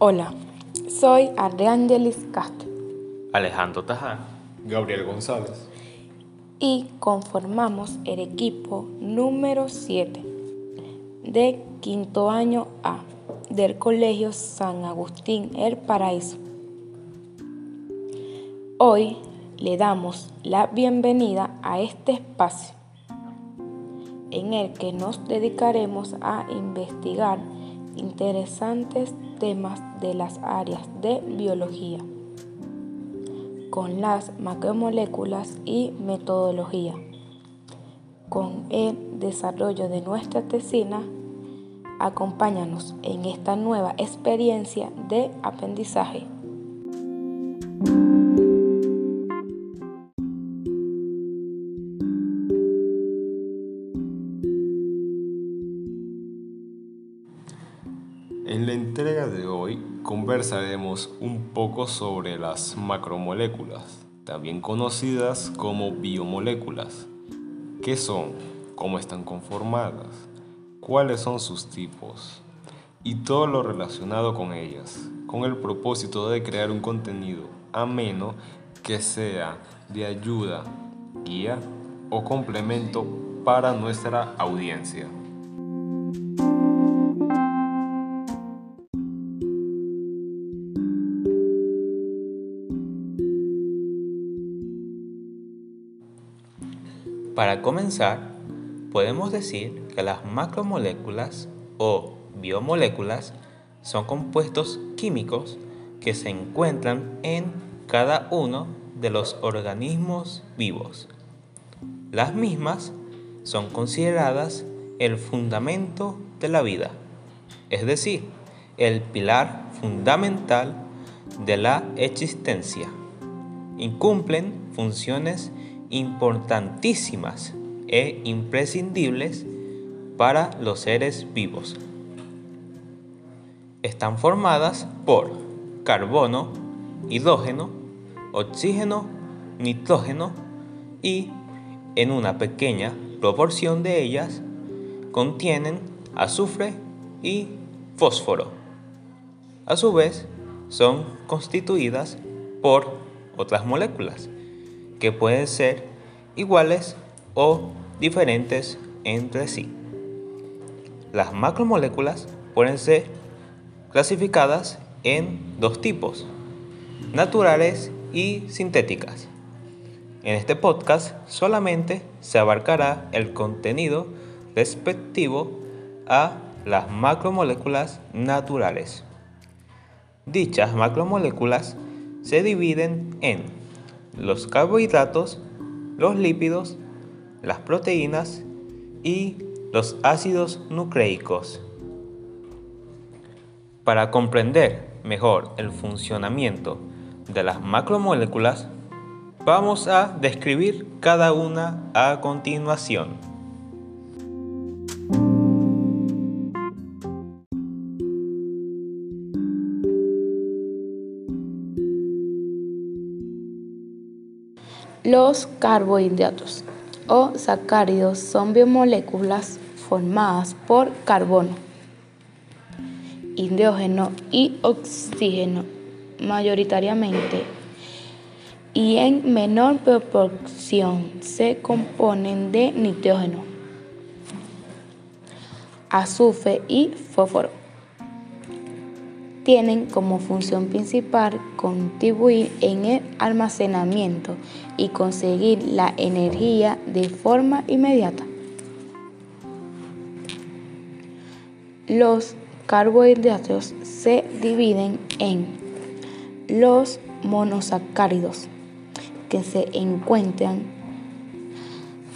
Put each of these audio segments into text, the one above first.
Hola, soy Ardeangelis Castro. Alejandro Tajá. Gabriel González. Y conformamos el equipo número 7 de quinto año A del Colegio San Agustín El Paraíso. Hoy le damos la bienvenida a este espacio en el que nos dedicaremos a investigar interesantes temas de las áreas de biología con las macromoléculas y metodología. Con el desarrollo de nuestra tesina, acompáñanos en esta nueva experiencia de aprendizaje. Conversaremos un poco sobre las macromoléculas, también conocidas como biomoléculas. ¿Qué son? ¿Cómo están conformadas? ¿Cuáles son sus tipos? Y todo lo relacionado con ellas, con el propósito de crear un contenido ameno que sea de ayuda, guía o complemento para nuestra audiencia. Para comenzar, podemos decir que las macromoléculas o biomoléculas son compuestos químicos que se encuentran en cada uno de los organismos vivos. Las mismas son consideradas el fundamento de la vida, es decir, el pilar fundamental de la existencia. Incumplen funciones importantísimas e imprescindibles para los seres vivos. Están formadas por carbono, hidrógeno, oxígeno, nitrógeno y en una pequeña proporción de ellas contienen azufre y fósforo. A su vez, son constituidas por otras moléculas que pueden ser iguales o diferentes entre sí. Las macromoléculas pueden ser clasificadas en dos tipos, naturales y sintéticas. En este podcast solamente se abarcará el contenido respectivo a las macromoléculas naturales. Dichas macromoléculas se dividen en los carbohidratos, los lípidos, las proteínas y los ácidos nucleicos. Para comprender mejor el funcionamiento de las macromoléculas, vamos a describir cada una a continuación. Los carbohidratos o sacáridos son biomoléculas formadas por carbono, hidrógeno y oxígeno mayoritariamente y en menor proporción se componen de nitrógeno, azufre y fósforo tienen como función principal contribuir en el almacenamiento y conseguir la energía de forma inmediata. Los carbohidratos se dividen en los monosacáridos, que se encuentran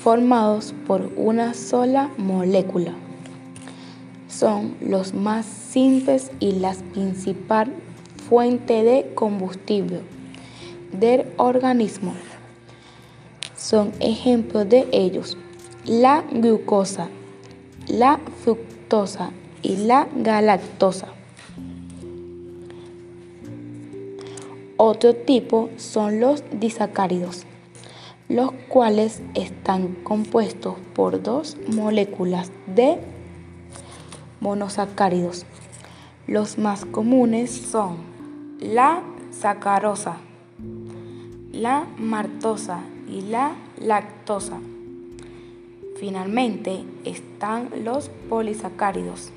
formados por una sola molécula son los más y la principal fuente de combustible del organismo. Son ejemplos de ellos la glucosa, la fructosa y la galactosa. Otro tipo son los disacáridos, los cuales están compuestos por dos moléculas de monosacáridos, Los más comunes son la sacarosa, la martosa y la lactosa. Finalmente están los polisacáridos,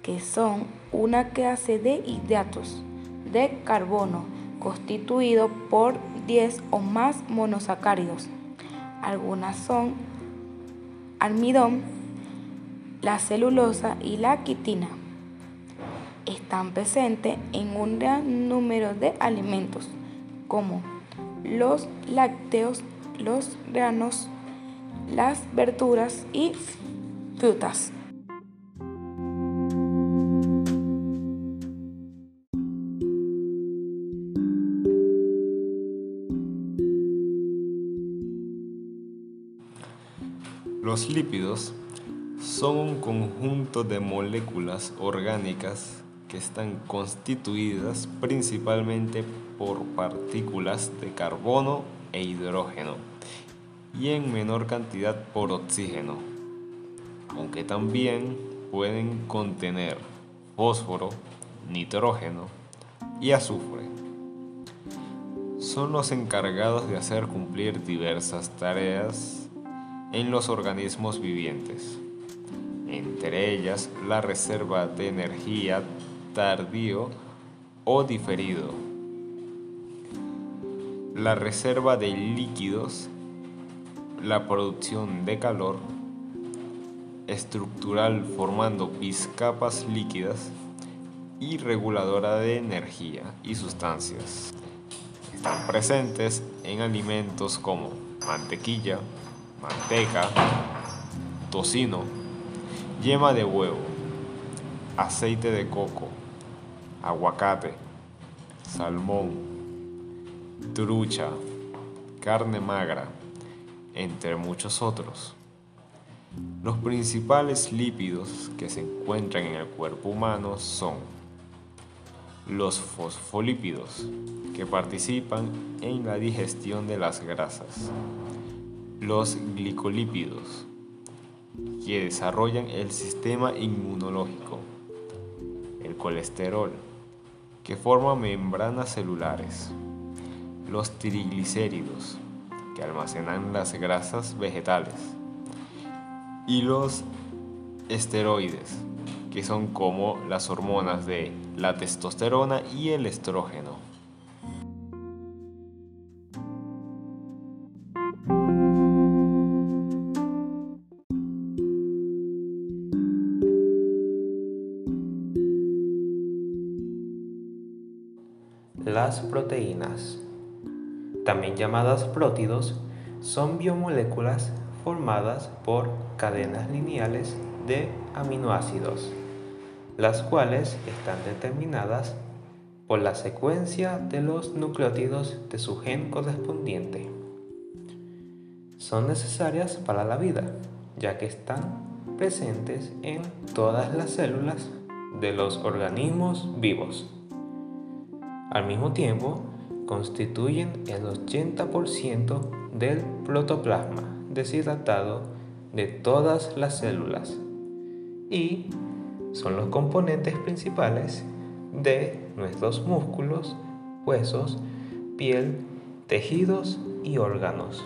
que son una clase de hidratos de carbono constituido por 10 o más monosacáridos. Algunas son almidón, la celulosa y la quitina. Están presentes en un gran número de alimentos como los lácteos, los granos, las verduras y frutas. Los lípidos son un conjunto de moléculas orgánicas que están constituidas principalmente por partículas de carbono e hidrógeno y en menor cantidad por oxígeno, aunque también pueden contener fósforo, nitrógeno y azufre. Son los encargados de hacer cumplir diversas tareas en los organismos vivientes, entre ellas la reserva de energía tardío o diferido, la reserva de líquidos la producción de calor estructural formando biscapas líquidas y reguladora de energía y sustancias. Están presentes en alimentos como mantequilla, manteca, tocino, yema de huevo, aceite de coco, aguacate, salmón, trucha, carne magra, entre muchos otros. Los principales lípidos que se encuentran en el cuerpo humano son los fosfolípidos, que participan en la digestión de las grasas, los glicolípidos, que desarrollan el sistema inmunológico, colesterol, que forma membranas celulares, los triglicéridos, que almacenan las grasas vegetales. Y los esteroides, que son como las hormonas de la testosterona y el estrógeno. Las proteínas también llamadas prótidos, son biomoléculas formadas por cadenas lineales de aminoácidos, las cuales están determinadas por la secuencia de los nucleótidos de su gen correspondiente. Son necesarias para la vida, ya que están presentes en todas las células de los organismos vivos. Al mismo tiempo, constituyen el 80% del protoplasma deshidratado de todas las células y son los componentes principales de nuestros músculos, huesos, piel, tejidos y órganos.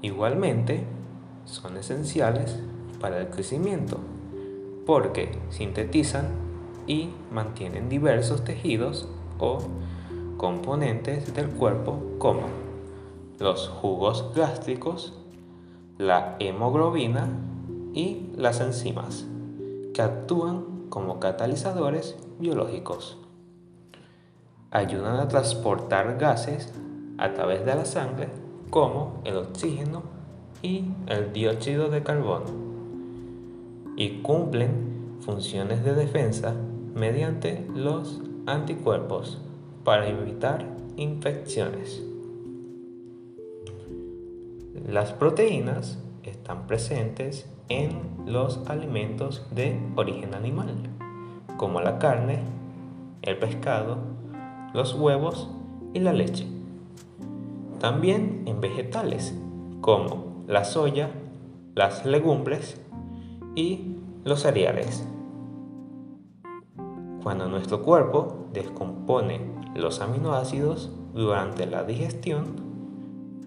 Igualmente, son esenciales para el crecimiento porque sintetizan y mantienen diversos tejidos o componentes del cuerpo como los jugos gástricos, la hemoglobina y las enzimas, que actúan como catalizadores biológicos. Ayudan a transportar gases a través de la sangre como el oxígeno y el dióxido de carbono y cumplen funciones de defensa mediante los anticuerpos para evitar infecciones. Las proteínas están presentes en los alimentos de origen animal, como la carne, el pescado, los huevos y la leche. También en vegetales, como la soya, las legumbres y los cereales. Cuando nuestro cuerpo descompone los aminoácidos durante la digestión,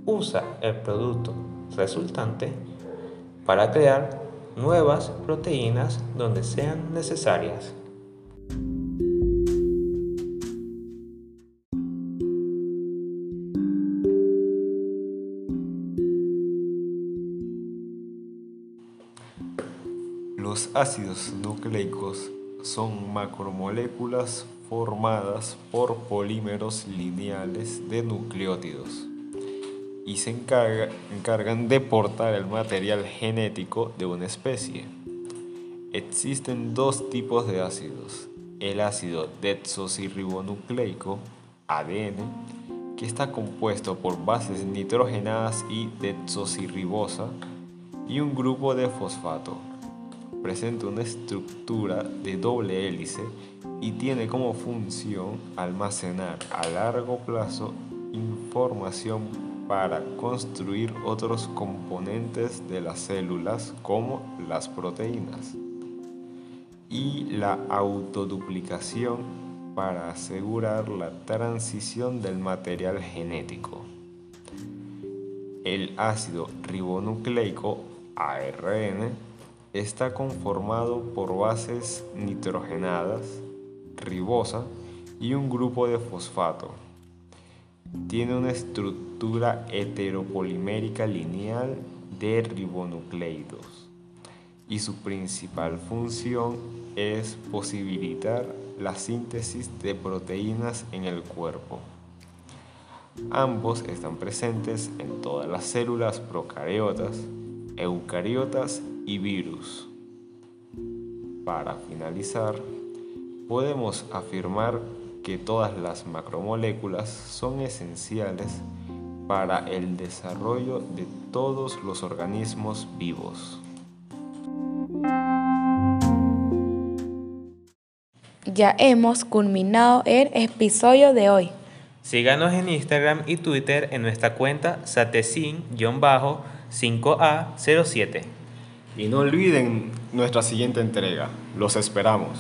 usa el producto resultante para crear nuevas proteínas donde sean necesarias. Los ácidos nucleicos son macromoléculas formadas por polímeros lineales de nucleótidos y se encargan de portar el material genético de una especie. Existen dos tipos de ácidos. El ácido desoxirribonucleico, ADN, que está compuesto por bases nitrogenadas y desoxirribosa, y un grupo de fosfato. Presenta una estructura de doble hélice y tiene como función almacenar a largo plazo información para construir otros componentes de las células como las proteínas y la autoduplicación para asegurar la transición del material genético. El ácido ribonucleico ARN está conformado por bases nitrogenadas, ribosa y un grupo de fosfato tiene una estructura heteropolimérica lineal de ribonucleidos y su principal función es posibilitar la síntesis de proteínas en el cuerpo. Ambos están presentes en todas las células procariotas, eucariotas y virus. Para finalizar, podemos afirmar que todas las macromoléculas son esenciales para el desarrollo de todos los organismos vivos. Ya hemos culminado el episodio de hoy. Síganos en Instagram y Twitter en nuestra cuenta satesin-5A07. Y no olviden nuestra siguiente entrega. Los esperamos.